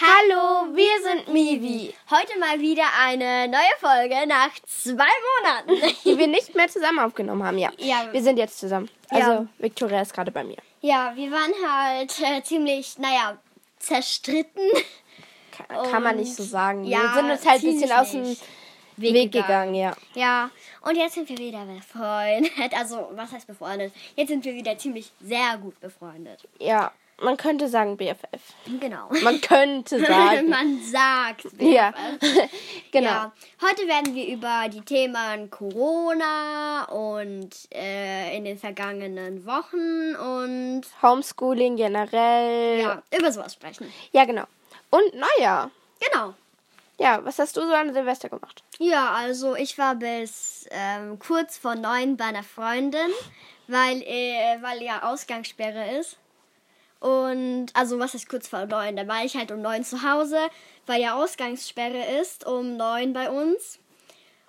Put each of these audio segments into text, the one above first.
Hallo, wir sind Mivi. Heute mal wieder eine neue Folge nach zwei Monaten. Die wir nicht mehr zusammen aufgenommen haben, ja. Ja. Wir sind jetzt zusammen. Also, Ja. Victoria ist gerade bei mir. Ja, wir waren halt äh, ziemlich, naja, zerstritten. Kann, kann man nicht so sagen. ja, wir sind uns halt ein bisschen aus dem nicht. Weg, gegangen, ja. Ja, und jetzt sind wir wieder befreundet. Also, was heißt befreundet? Jetzt sind wir wieder ziemlich sehr gut befreundet. Ja, man könnte sagen BFF. Genau. Man könnte sagen. Man sagt. ja, genau. Ja, heute werden wir über die Themen Corona und äh, in den vergangenen Wochen und Homeschooling generell. ja, über sowas sprechen. Ja, genau. Und naja. Genau. Ja, was hast du so an Silvester gemacht? Ja, also ich war bis ähm, kurz vor neun bei einer Freundin, weil, äh, weil ja Ausgangssperre ist. Und, also was ist kurz vor neun? Da war ich halt um neun zu Hause, weil ja Ausgangssperre ist, um neun bei uns.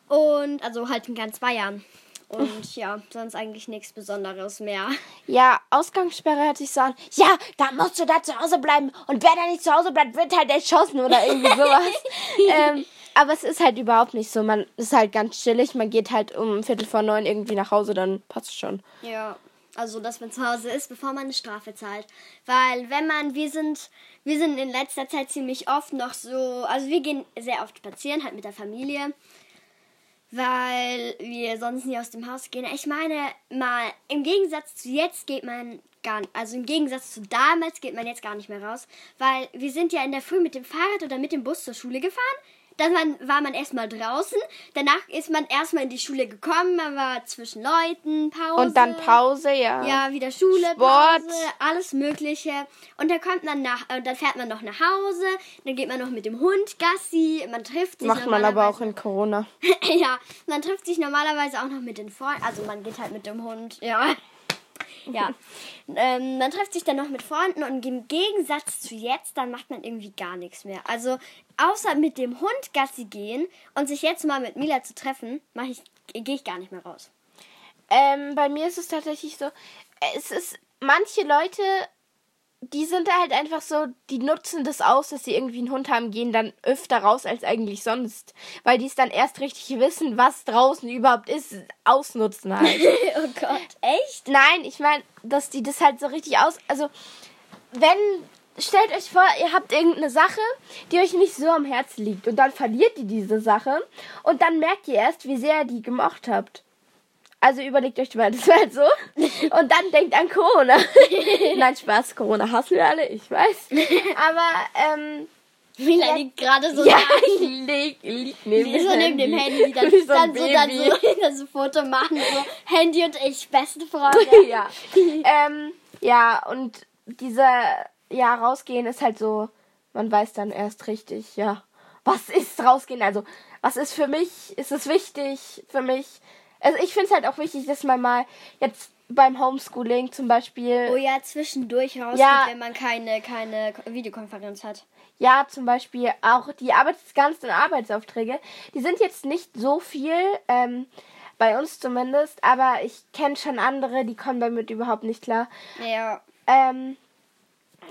Und, also halt in ganz Bayern. Und ja, sonst eigentlich nichts Besonderes mehr. Ja, Ausgangssperre hört sich so an. Ja, da musst du da zu Hause bleiben. Und wer da nicht zu Hause bleibt, wird halt erschossen oder irgendwie sowas. ähm, aber es ist halt überhaupt nicht so. Man ist halt ganz chillig. Man geht halt um Viertel vor neun irgendwie nach Hause, dann passt schon. Ja, also dass man zu Hause ist, bevor man eine Strafe zahlt. Weil wenn man, wir sind, wir sind in letzter Zeit ziemlich oft noch so, also wir gehen sehr oft spazieren, halt mit der Familie. Weil wir sonst nie aus dem Haus gehen. Ich meine, mal im Gegensatz zu jetzt geht man gar also im Gegensatz zu damals geht man jetzt gar nicht mehr raus. Weil wir sind ja in der Früh mit dem Fahrrad oder mit dem Bus zur Schule gefahren. Dann man, war man erstmal draußen. Danach ist man erstmal in die Schule gekommen. Man war zwischen Leuten, Pause. Und dann Pause, ja. Ja, wieder Schule, Sport. Pause, alles Mögliche. Und dann kommt man nach, äh, dann fährt man noch nach Hause, dann geht man noch mit dem Hund Gassi, man trifft sich Macht man aber auch in Corona. ja, man trifft sich normalerweise auch noch mit den Freunden, also man geht halt mit dem Hund, ja. Ja, ähm, man trifft sich dann noch mit Freunden und im Gegensatz zu jetzt, dann macht man irgendwie gar nichts mehr. Also außer mit dem Hund Gassi gehen und sich jetzt mal mit Mila zu treffen, ich, gehe ich gar nicht mehr raus. Ähm, bei mir ist es tatsächlich so, es ist, manche Leute, die sind halt einfach so, die nutzen das aus, dass sie irgendwie einen Hund haben, gehen dann öfter raus als eigentlich sonst. Weil die es dann erst richtig wissen, was draußen überhaupt ist, ausnutzen halt. oh Gott, echt? Nein, ich meine, dass die das halt so richtig aus. Also, wenn. Stellt euch vor, ihr habt irgendeine Sache, die euch nicht so am Herzen liegt. Und dann verliert ihr diese Sache. Und dann merkt ihr erst, wie sehr ihr die gemocht habt. Also überlegt euch mal, das war halt so. Und dann denkt an Corona. Nein, Spaß, Corona hassen wir alle, ich weiß. Aber, ähm. Mila liegt gerade so Ja, da. ich lieg, lieg neben, Die so neben dem Handy, dann, so dann, so, dann, so, dann so Foto machen, so Handy und ich, beste Freunde. ja. ähm, ja, und diese, ja, rausgehen ist halt so, man weiß dann erst richtig, ja, was ist rausgehen? Also, was ist für mich, ist es wichtig für mich? Also, ich finde es halt auch wichtig, dass man mal jetzt beim Homeschooling zum Beispiel, Oh ja, zwischendurch rausgeht, Ja. wenn man keine, keine Videokonferenz hat. ja, zum Beispiel auch die Arbeits ganzen Arbeitsaufträge, die sind jetzt nicht so viel, ähm, bei uns zumindest, aber ich kenne schon andere, die kommen damit überhaupt nicht klar. Ja. Ähm,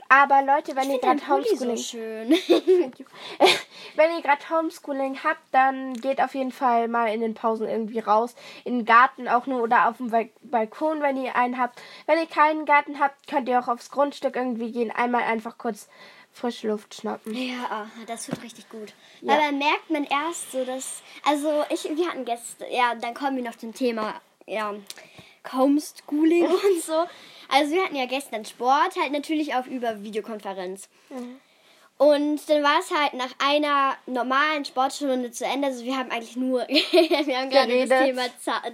aber Leute, wenn ihr Dein gerade so Homeschooling, schön. wenn ihr gerade Homeschooling habt, dann geht auf jeden Fall mal in den Pausen irgendwie raus, in den Garten auch nur oder auf dem Bal- Balkon, wenn ihr einen habt. Wenn ihr keinen Garten habt, könnt ihr auch aufs Grundstück irgendwie gehen, einmal einfach kurz frische Luft schnappen. ja, das tut richtig gut. Ja. Weil dann merkt man erst so, dass, also ich, wir hatten Gäste, ja, dann kommen wir noch zum Thema, ja, Homeschooling und so. Also wir hatten ja gestern Sport, halt natürlich auch über Videokonferenz. Und dann war es halt nach einer normalen Sportstunde zu Ende. Also wir haben eigentlich nur, wir haben gerade das. Thema,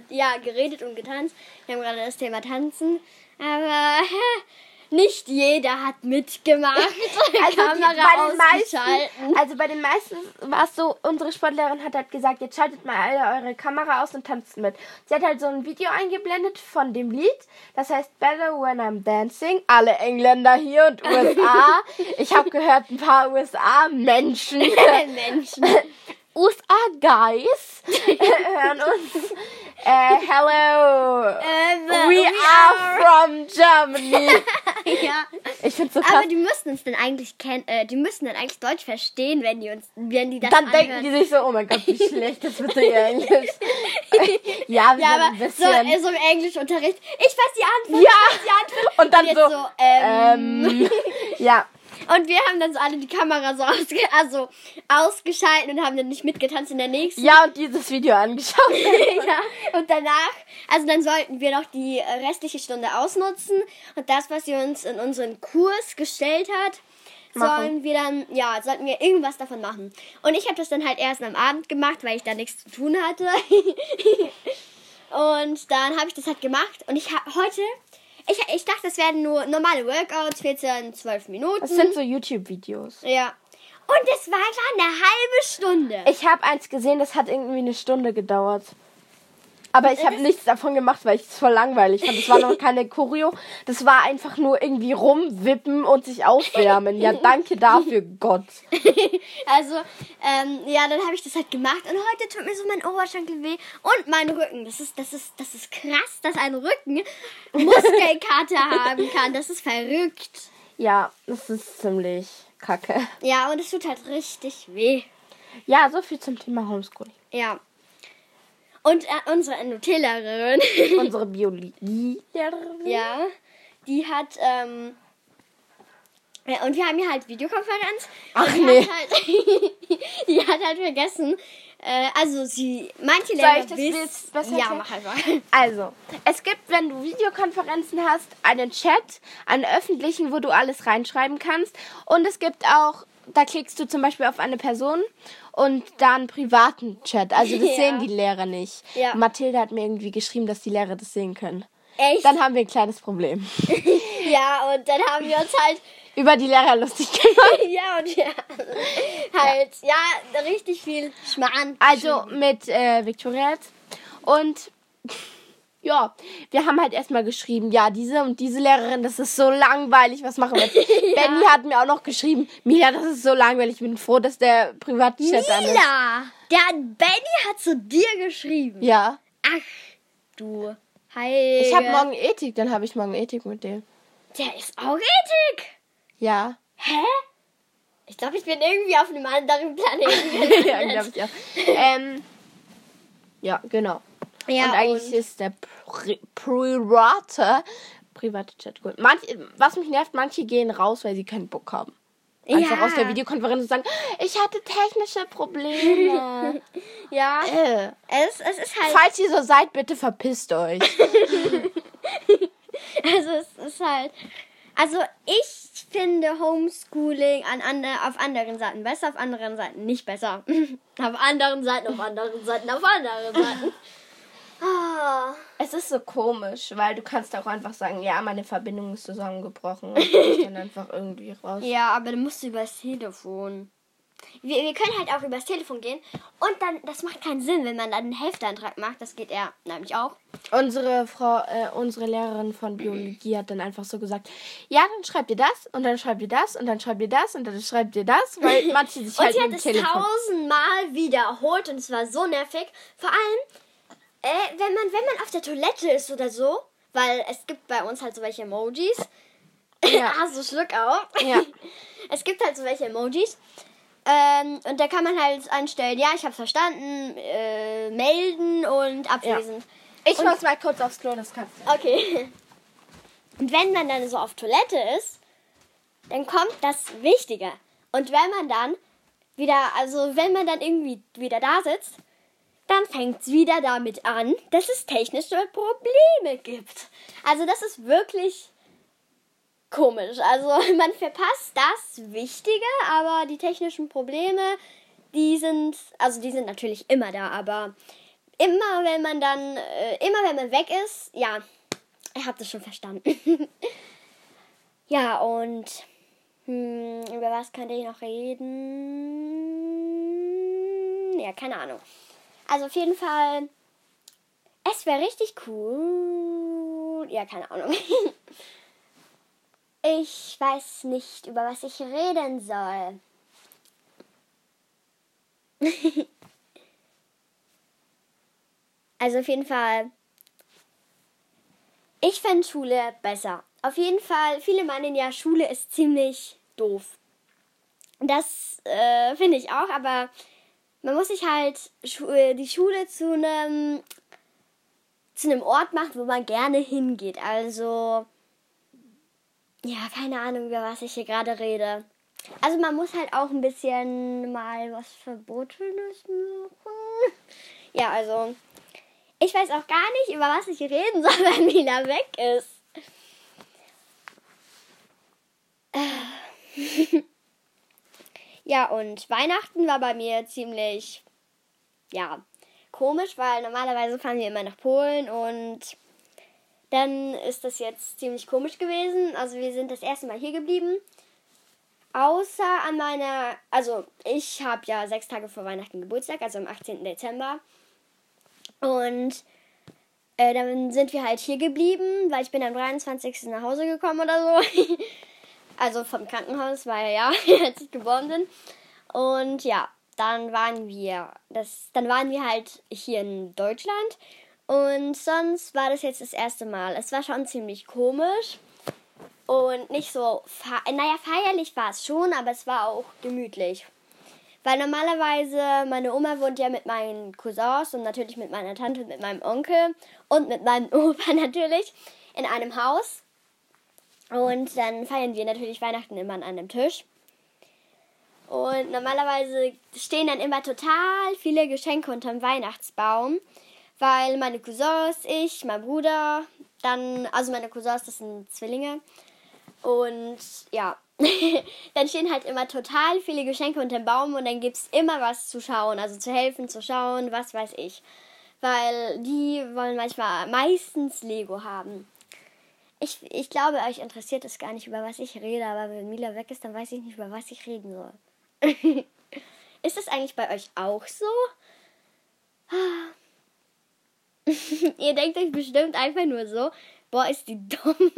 ja, geredet und getanzt. Wir haben gerade das Thema Tanzen. Aber nicht jeder hat mitgemacht. Also, die, bei den ausgeschalten. meisten, also bei den meisten war es so, unsere Sportlehrerin hat halt gesagt, jetzt schaltet mal alle eure Kamera aus und tanzt mit. Sie hat halt so ein Video eingeblendet von dem Lied, das heißt Better When I'm Dancing. Alle Engländer hier und USA. Ich habe gehört, ein paar USA-Menschen. Menschen. USA-Guys hören uns. Äh, hello. Ähm, We are from Germany. ja. Ich find's so krass. Aber die müssten uns dann eigentlich kennen, äh, die müssten dann eigentlich Deutsch verstehen, wenn die uns, wenn die das Dann anhören. denken die sich so, oh mein Gott, wie schlecht ist bitte ihr Englisch. ja, wir ja, aber ein so, bisschen... äh, so im Englischunterricht. Ich weiß die Antwort. ja, Ich weiß die Antwort. und dann jetzt so, so, ähm. ähm, ja, Und wir haben dann so alle die Kamera so ausge also ausgeschalten und haben dann nicht mitgetanzt in der nächsten. ja, und dieses Video angeschaut. ja. Und danach, also dann sollten wir noch die restliche Stunde ausnutzen und das, was sie uns in unseren Kurs gestellt hat, Machen. sollen wir dann, ja, sollten wir irgendwas davon machen. Und ich habe das dann halt erst am Abend gemacht, weil ich da nichts zu tun hatte. und dann habe ich das halt gemacht und ich habe heute, ich, ich dachte, das werden nur normale Workouts, 14, 12 Minuten. Das sind so YouTube-Videos. ja. Und es war klar eine halbe Stunde. Ich habe eins gesehen, das hat irgendwie eine Stunde gedauert. Aber ich habe nichts davon gemacht, weil ich es voll langweilig fand. Das war noch keine Choreo. Das war einfach nur irgendwie rumwippen und sich aufwärmen. Ja, danke dafür, Gott. Also, ähm, ja, dann habe ich das halt gemacht und heute tut mir so mein Oberschenkel weh und mein Rücken. Das ist, das ist, das ist krass, dass ein Rücken Muskelkater haben kann. Das ist verrückt. Ja, das ist ziemlich kacke. Ja, und es tut halt richtig weh. Ja, so viel zum Thema Homeschooling. Ja. Und äh, unsere NLP-Lehrerin, Unsere Biologielehrerin. ja, die hat, ähm, ja, und wir haben hier halt Videokonferenz. Ach, die nee. Hat halt, die hat halt vergessen, äh, also sie, manche Soll Lehrer ich das jetzt besser Ja, erklären? mach einfach. Also, es gibt, wenn du Videokonferenzen hast, einen Chat, einen öffentlichen, wo du alles reinschreiben kannst. Und es gibt auch, da klickst du zum Beispiel auf eine Person und da einen privaten Chat. Also das Ja. sehen die Lehrer nicht. Ja. Mathilde hat mir irgendwie geschrieben, dass die Lehrer das sehen können. Echt? Dann haben wir ein kleines Problem. Ja, und dann haben wir uns halt, Über die Lehrer lustig gemacht. ja, und ja, halt, ja, richtig viel Schmarrn. Also mit äh, Victoria jetzt. Und ja, wir haben halt erstmal geschrieben, ja, diese und diese Lehrerin, das ist so langweilig, was machen wir jetzt? Benny hat mir auch noch geschrieben, Mila, das ist so langweilig, ich bin froh, dass der Privatchat an ist. Mila, der Benny hat zu dir geschrieben. Ja. Ach, du Heilige. Ich habe morgen Ethik, dann habe ich morgen Ethik mit dem. Der ist auch Ethik. Ja. Hä? Ich glaube, ich bin irgendwie auf einem anderen Planeten. ja, glaube ich auch. Ähm, ja, genau. Ja, und eigentlich und- ist der Pri private, private Chat gut. Manche, was mich nervt, manche gehen raus, weil sie keinen Bock haben. Einfach Ja. aus der Videokonferenz und sagen, ich hatte technische Probleme. Ja, äh. es, es ist halt, Falls ihr so seid, bitte verpisst euch. also es ist halt, also ich finde Homeschooling an ander, auf anderen Seiten besser, auf anderen Seiten nicht besser. auf anderen Seiten, auf anderen Seiten, auf anderen Seiten. Es ist so komisch, weil du kannst auch einfach sagen, ja, meine Verbindung ist zusammengebrochen und dann einfach irgendwie raus. Ja, aber dann musst du übers Telefon. Wir, wir können halt auch übers Telefon gehen. Und dann, das macht keinen Sinn, wenn man dann einen Hälfteantrag macht. Das geht er nämlich auch. Unsere Frau, äh, unsere Lehrerin von Biologie hat dann einfach so gesagt, ja, dann schreibt ihr das und dann schreibt ihr das und dann schreibt ihr das und dann schreibt ihr das, weil manche sich Und halt sie mit hat es Telefon. tausendmal wiederholt und es war so nervig. Vor allem, äh, wenn man, wenn man auf der Toilette ist oder so, weil es gibt bei uns halt so welche Emojis. Ja. Hast du Schluck auf? Ja. Es gibt halt so welche Emojis. Ähm, und da kann man halt einstellen, ja, ich hab's verstanden, äh, melden und abwesend. Ich muss mal kurz aufs Klo, das kannst du. Okay. Und wenn man dann so auf Toilette ist, dann kommt das Wichtige. Und wenn man dann wieder, also wenn man dann irgendwie wieder da sitzt, dann fängt es wieder damit an, dass es technische Probleme gibt. Also das ist wirklich komisch. Also man verpasst das Wichtige, aber die technischen Probleme, die sind, also die sind natürlich immer da, aber immer wenn man dann, äh, immer wenn man weg ist, ja, ihr habt es schon verstanden. ja, und hm, über was könnte ich noch reden? Ja, keine Ahnung. Also auf jeden Fall, es wäre richtig cool. Ja, keine Ahnung. Ich weiß nicht, über was ich reden soll. Also auf jeden Fall. Ich fände Schule besser. Auf jeden Fall, viele meinen ja, Schule ist ziemlich doof. Das äh, finde ich auch, aber man muss sich halt äh, die Schule zu einem zu einem Ort machen, wo man gerne hingeht. Also ja, keine Ahnung, über was ich hier gerade rede. Also man muss halt auch ein bisschen mal was Verbotenes machen. Ja, also ich weiß auch gar nicht, über was ich reden soll, wenn Mila weg ist. ja, und Weihnachten war bei mir ziemlich, ja, komisch, weil normalerweise fahren wir immer nach Polen und dann ist das jetzt ziemlich komisch gewesen. Also wir sind das erste Mal hier geblieben. Außer an meiner, also ich habe ja sechs Tage vor Weihnachten Geburtstag, also am 18. Dezember. Und äh, dann sind wir halt hier geblieben, weil ich bin am 23. nach Hause gekommen oder so. also vom Krankenhaus, weil ja, als ich geboren bin. Und ja, dann waren wir, das, dann waren wir halt hier in Deutschland und sonst war das jetzt das erste Mal. Es war schon ziemlich komisch und nicht so, naja, feierlich war es schon, aber es war auch gemütlich. Weil normalerweise, meine Oma wohnt ja mit meinen Cousins und natürlich mit meiner Tante und mit meinem Onkel und mit meinem Opa natürlich in einem Haus. Und dann feiern wir natürlich Weihnachten immer an einem Tisch. Und normalerweise stehen dann immer total viele Geschenke unterm Weihnachtsbaum weil meine Cousins, ich, mein Bruder, dann, also meine Cousins, das sind Zwillinge. Und ja, dann stehen halt immer total viele Geschenke unter dem Baum und dann gibt es immer was zu schauen, also zu helfen, zu schauen, was weiß ich. Weil die wollen manchmal meistens Lego haben. Ich, ich glaube, euch interessiert es gar nicht, über was ich rede, aber wenn Mila weg ist, dann weiß ich nicht, über was ich reden soll. ist das eigentlich bei euch auch so? Ihr denkt euch bestimmt einfach nur so, boah, ist die dumm.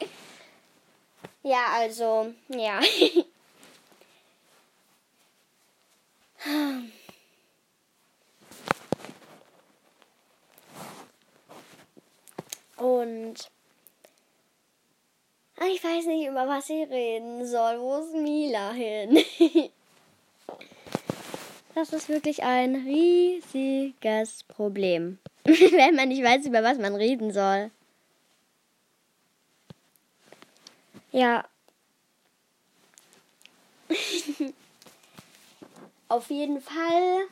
ja, also, ja. Und ich weiß nicht, über was ich reden soll. Wo ist Mila hin? das ist wirklich ein riesiges Problem. wenn man nicht weiß, über was man reden soll. Ja. Auf jeden Fall.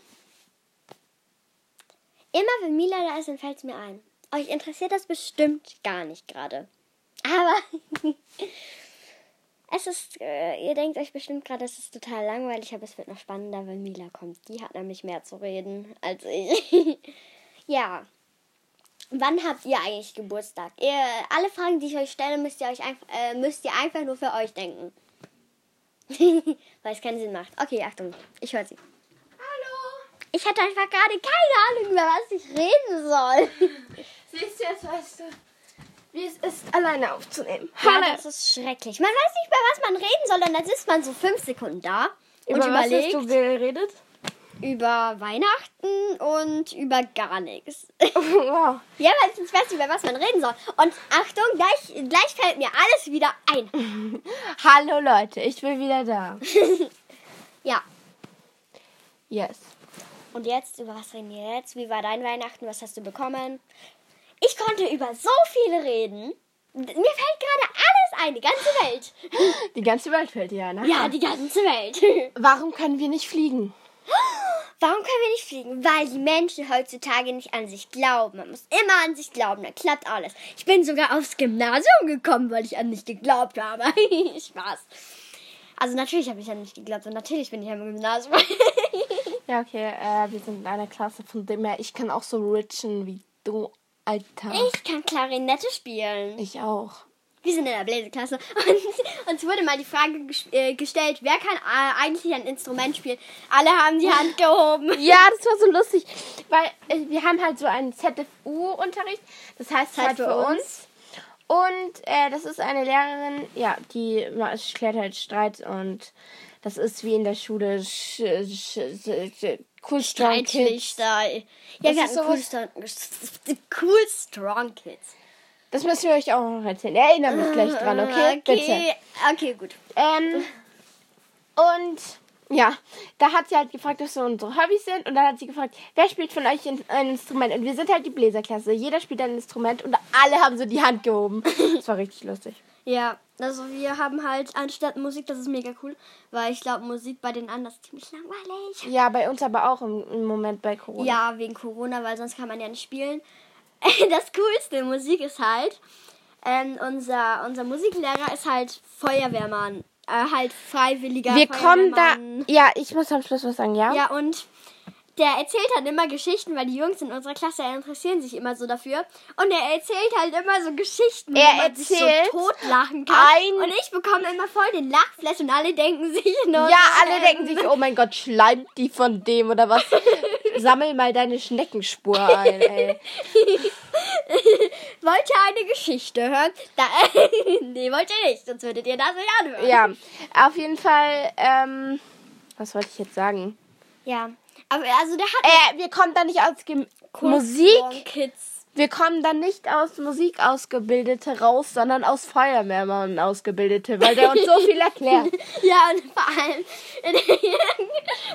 Immer wenn Mila da ist, dann fällt es mir ein. Euch interessiert das bestimmt gar nicht gerade. Aber es ist, äh, ihr denkt euch bestimmt gerade, es ist total langweilig, aber es wird noch spannender, wenn Mila kommt. Die hat nämlich mehr zu reden als ich. Ja. Wann habt ihr eigentlich Geburtstag? Ihr, alle Fragen, die ich euch stelle, müsst ihr, euch einfach, äh, müsst ihr einfach nur für euch denken. Weil es keinen Sinn macht. Okay, Achtung. Ich höre sie. Hallo. Ich hatte einfach gerade keine Ahnung, über was ich reden soll. Siehst du, jetzt weißt du, wie es ist, alleine aufzunehmen. Ja, Hallo. das ist schrecklich. Man weiß nicht, über was man reden soll und dann sitzt man so fünf Sekunden da über und überlegt. Was hast du geredet? über Weihnachten und über gar nichts. Wow. Ja, weil sonst weißt du, über was man reden soll. Und Achtung, gleich, gleich fällt mir alles wieder ein. Hallo Leute, ich bin wieder da. ja. Yes. Und jetzt, über was reden wir jetzt? Wie war dein Weihnachten? Was hast du bekommen? Ich konnte über so viele reden. Mir fällt gerade alles ein, die ganze Welt. Die ganze Welt fällt dir ein, ne? Ja, die ganze Welt. Warum können wir nicht fliegen? Warum können wir nicht fliegen? Weil die Menschen heutzutage nicht an sich glauben. Man muss immer an sich glauben, dann klappt alles. Ich bin sogar aufs Gymnasium gekommen, weil ich an mich geglaubt habe. Spaß. Also natürlich habe ich an mich geglaubt und natürlich bin ich am Gymnasium. ja, okay, äh, wir sind in einer Klasse, von dem her, ich kann auch so richen wie du, Alter. Ich kann Klarinette spielen. Ich auch. Wir sind in der Bläserklasse und uns wurde mal die Frage äh, gestellt, wer kann äh, eigentlich ein Instrument spielen? Alle haben die Hand gehoben. Ja, das war so lustig, weil äh, wir haben halt so einen ZFU-Unterricht, das heißt Zeit halt für uns. uns. Und äh, das ist eine Lehrerin, ja, die klärt halt Streit und Das ist wie in der Schule. Sch, sch, sch, cool Strong Kids. Streitlichter. Ja, Das wir ist hatten cool, Strong, cool Strong Kids. Das müssen wir euch auch noch erzählen. Erinnere mich gleich dran, okay? Bitte. Okay, okay gut. Ähm, und ja, da hat sie halt gefragt, was so unsere Hobbys sind. Und dann hat sie gefragt, wer spielt von euch in- ein Instrument? Und wir sind halt die Bläserklasse. Jeder spielt ein Instrument und alle haben so die Hand gehoben. Das war richtig lustig. Ja, also wir haben halt anstatt Musik, das ist mega cool, weil ich glaube, Musik bei den anderen ist ziemlich langweilig. Ja, bei uns aber auch im, im Moment bei Corona. Ja, wegen Corona, weil sonst kann man ja nicht spielen. Das Coolste in Musik ist halt, ähm, unser, unser Musiklehrer ist halt Feuerwehrmann. Äh, halt freiwilliger wir kommen da. Ja, ich muss am Schluss was sagen, ja? Ja, und der erzählt halt immer Geschichten, weil die Jungs in unserer Klasse interessieren sich immer so dafür. Und er erzählt halt immer so Geschichten, Er wo man sich so totlachen kann. Und ich bekomme immer voll den Lachflash und alle denken sich nur. Ja, alle ähm, denken sich, oh mein Gott, schleimt die von dem oder was? Sammel mal deine Schneckenspur ein, ey. Wollt ihr eine Geschichte hören? Da, nee, wollt ihr nicht, sonst würdet ihr das nicht anhören. Ja, auf jeden Fall, ähm, was wollte ich jetzt sagen? Ja. Aber also der hat Äh, wir kommen da nicht aus Gem Musik. Kids. Wir kommen dann nicht aus Musik Ausgebildete raus, sondern aus Feuerwehrmann Ausgebildete, weil der uns so viel erklärt. Ja, und vor allem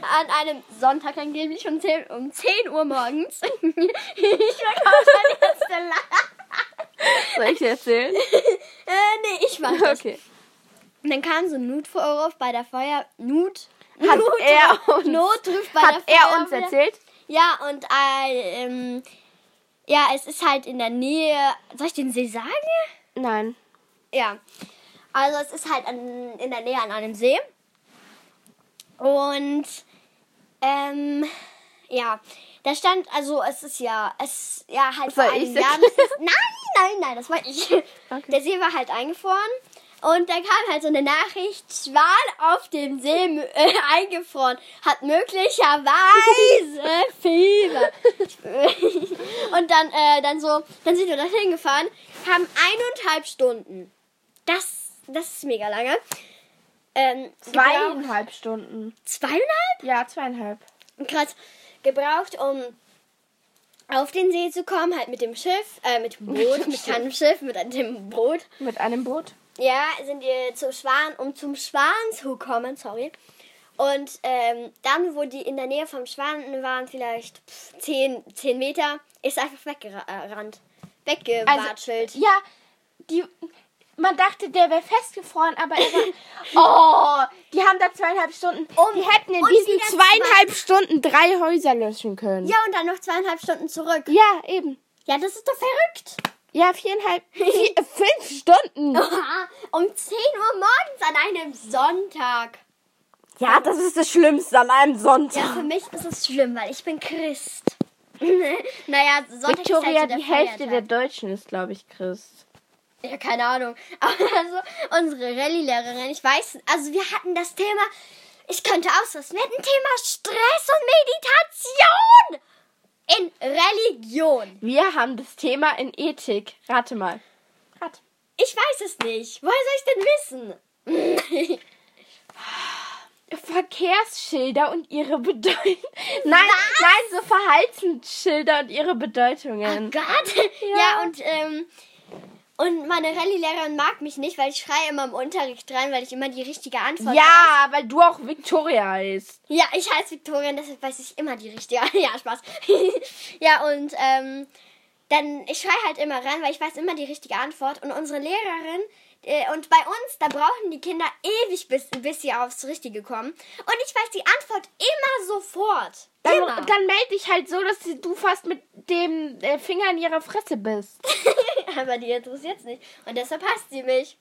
an einem Sonntag angeblich um 10, um 10 Uhr morgens. ich bekomme schon jetzt der Lachen. Soll ich dir erzählen? Äh, nee, ich weiß das. Okay. Und dann kam so ein Notvorruf bei der Feuer... Nut? Hat Not, er uns, bei hat er uns erzählt? Ja, und äh, ähm, ja, es ist halt in der Nähe... Soll ich den See sagen? Nein. Ja. Also es ist halt an, in der Nähe an einem See. Und ähm, ja, da stand, also es ist ja, es ja halt Soll vor einem Jahr. Das nein, nein, nein, das war ich. Der See war halt eingefroren. Und da kam halt so eine Nachricht, Schwan auf dem See äh, eingefroren, hat möglicherweise Fieber. Und dann, äh, dann so, dann sind wir da hingefahren, haben eineinhalb Stunden. Das, das ist mega lange. Ähm, Zweieinhalb Stunden. Zweieinhalb? Ja, zweieinhalb. Krass. Gebraucht, um auf den See zu kommen, halt mit dem Schiff, äh, mit dem Boot, mit keinem Schiff, mit dem Boot. Mit einem Boot. Ja, sind wir zum Schwan, um zum Schwan zu kommen, sorry. Und ähm, dann, wo die in der Nähe vom Schwan waren, vielleicht pff, 10, 10 Meter, ist einfach weggerannt. Weggewatschelt. Also, ja, die, man dachte, der wäre festgefroren, aber er war, oh, die haben da zweieinhalb Stunden, Um- die hätten in diesen zweieinhalb Stunden drei Häuser löschen können. ja, und dann noch zweieinhalb Stunden zurück. Ja, eben. Ja, das ist doch verrückt. Ja, viereinhalb, vier, fünf Stunden. um 10 Uhr morgens an einem Sonntag. Ja, das ist das Schlimmste an einem Ja, Sonntag. für mich ist es schlimm, weil ich bin Christ. naja, Sonntag Victoria, ist halt so die Hälfte der. Deutschen ist, glaube ich, Christ. Ja, keine Ahnung. Also, unsere Rallye-Lehrerin, ich weiß, also wir hatten das Thema, ich könnte ausrasten, wir hatten Thema Stress und Meditation in Religion. Wir haben das Thema in Ethik. Rate mal. Rate. Ich weiß es nicht. Woher soll ich denn wissen? Verkehrsschilder und ihre Bedeutung. Nein, nein, so Verhaltensschilder und ihre Bedeutungen. Gott. Ja, und, ähm, und meine Rallye-Lehrerin mag mich nicht, weil ich schreie immer im Unterricht rein, weil ich immer die richtige Antwort weiß. Ja, weil du auch Victoria heißt. Ja, ich heiße Victoria, und deshalb weiß ich immer die richtige. ja, Spaß. ja, und ähm, dann, ich schreie halt immer rein, weil ich weiß immer die richtige Antwort. Und unsere Lehrerin, äh, und bei uns, da brauchen die Kinder ewig, bis, bis sie aufs Richtige kommen. Und ich weiß die Antwort immer sofort. Dann, Immer. dann melde dich halt so, dass du fast mit dem äh, Finger in ihrer Fresse bist. Aber die interessiert nicht. Und deshalb hasst sie mich.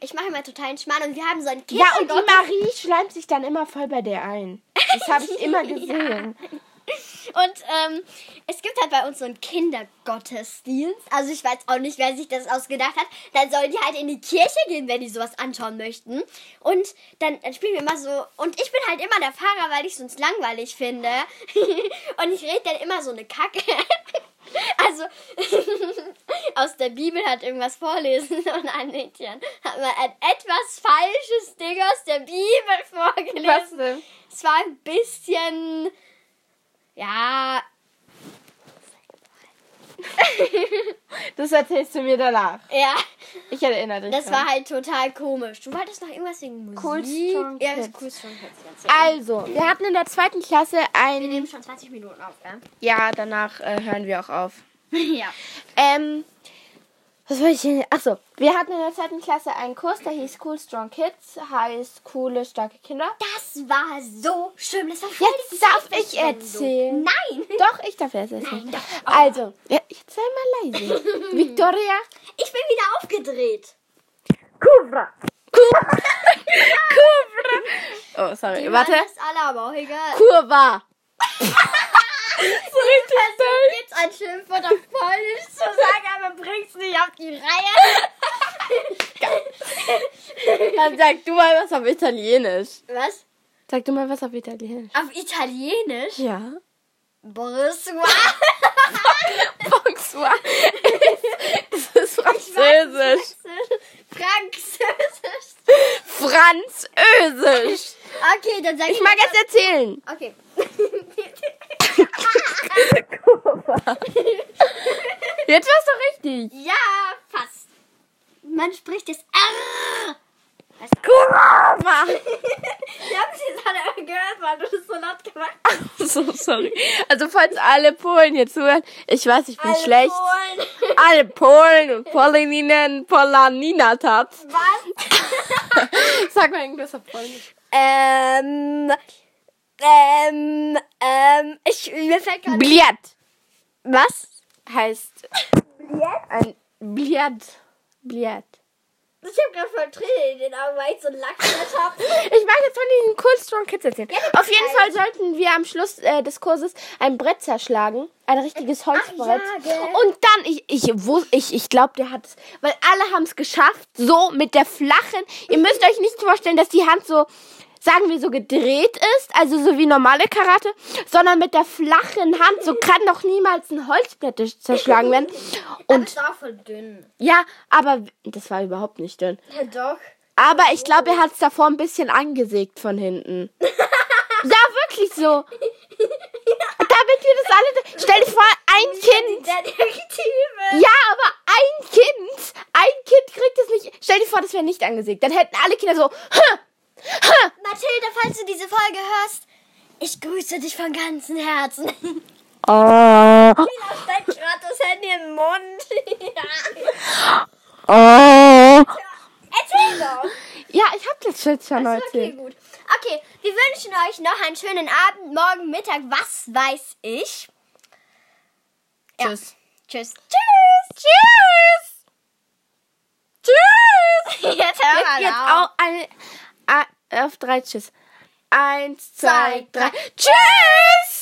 Ich mache immer totalen Schmarrn und wir haben so ein Mm. Ja, und die Marie schleimt sich dann immer voll bei der ein. Das habe ich immer gesehen. Und ähm, es gibt halt bei uns so einen Kindergottesdienst. Also ich weiß auch nicht, wer sich das ausgedacht hat. Dann sollen die halt in die Kirche gehen, wenn die sowas anschauen möchten. Und dann, dann spielen wir immer so. Und ich bin halt immer der Fahrer, weil ich sonst langweilig finde. und ich rede dann immer so eine Kacke. Also, aus der Bibel hat irgendwas vorlesen und ein Mädchen hat mal ein etwas falsches Ding aus der Bibel vorgelesen. Was denn? Es war ein bisschen, ja, Das erzählst du mir danach. ja, Ich erinnere dich. das dran. war halt total komisch. Du wolltest noch irgendwas wegen Musik? Cool Strong ja, Kids. Cool Strong Kids jetzt. Also, wir hatten in der zweiten Klasse Wir ein. nehmen schon 20 Minuten auf, ja? Ja, danach äh, hören wir auch auf. ja. Ähm, was wollte ich denn? Achso, wir hatten in der zweiten Klasse einen Kurs, der hieß Cool Strong Kids, heißt coole, starke Kinder. Das war so schön. Das war voll Jetzt die darf ich erzählen. Nein. Doch, ich darf jetzt erzählen. Also, ja, jetzt sei mal leise. Victoria. Ich bin wieder aufgedreht. Kubra. Kubra. Kubra. Oh, sorry. Warte. Das alle, aber auch egal. Kurva. So richtig toll. Jetzt ein Schimpfwort auf Polnisch zu sagen, aber bringt's nicht auf die Reihe. Dann sag du mal was auf Italienisch. Was? Sag du mal was auf Italienisch. Auf Italienisch? Ja. Bonsoir. Bonsoir. Das ist Französisch. Französisch. Französisch. Okay, dann sag Ich mag es erzählen. Okay. Jetzt war's doch richtig. ja, fast. Man spricht das R. Kurva. Wir haben es jetzt alle gehört, weil du das so laut gemacht hast. So, sorry. Also, falls alle Polen hier zuhören, ich weiß, ich bin Alle schlecht. Polen. Alle Polen und Polaninen, Polaninat. Was? Sag mal irgendwas auf Polnisch. Ähm, ähm, ähm, ich, mir fällt gerade... Bliat Was? heißt ein Bliat. Bliat. Ich hab gerade voll Tränen in den Augen, weil ich so einen Lackschnitt hab. Ich mag jetzt von diesen Cool Strong Kids erzählen. Auf jeden Fall sollten wir am Schluss äh, des Kurses ein Brett zerschlagen. Ein richtiges Holzbrett. ja, gell. Und dann, ich, ich, wo, ich, ich glaube, der hat es, weil alle haben es geschafft, so mit der flachen. Ihr müsst euch nicht vorstellen, dass die Hand so, sagen wir so, gedreht ist, also so wie normale Karate, sondern mit der flachen Hand. So kann doch niemals ein Holzbrett zerschlagen werden. Und ist auch voll dünn. ja, aber das war überhaupt nicht dünn. Ja, doch. Aber ich glaube, er hat es davor ein bisschen angesägt von hinten. ja, wirklich so. Damit wir das alle. Stell dir vor, ein Kind. Ja, aber ein Kind. Ein Kind kriegt es nicht. Stell dir vor, das wäre nicht angesägt. Dann hätten alle Kinder so. Mathilde, falls du diese Folge hörst, ich grüße dich von ganzem Herzen. Oh. Tina steckt gerade das Handy im Mund. ja. Oh. Erzähl doch. Ja, ich hab das jetzt schon Okay, erzählt. gut. Okay, wir wünschen euch noch einen schönen Abend, morgen, Mittag, was weiß ich. Ja. Tschüss. Tschüss. Tschüss. Tschüss. Tschüss. Jetzt hör mal Jetzt auf. auch eine, auf drei Tschüss. Eins, zwei, drei. Tschüss.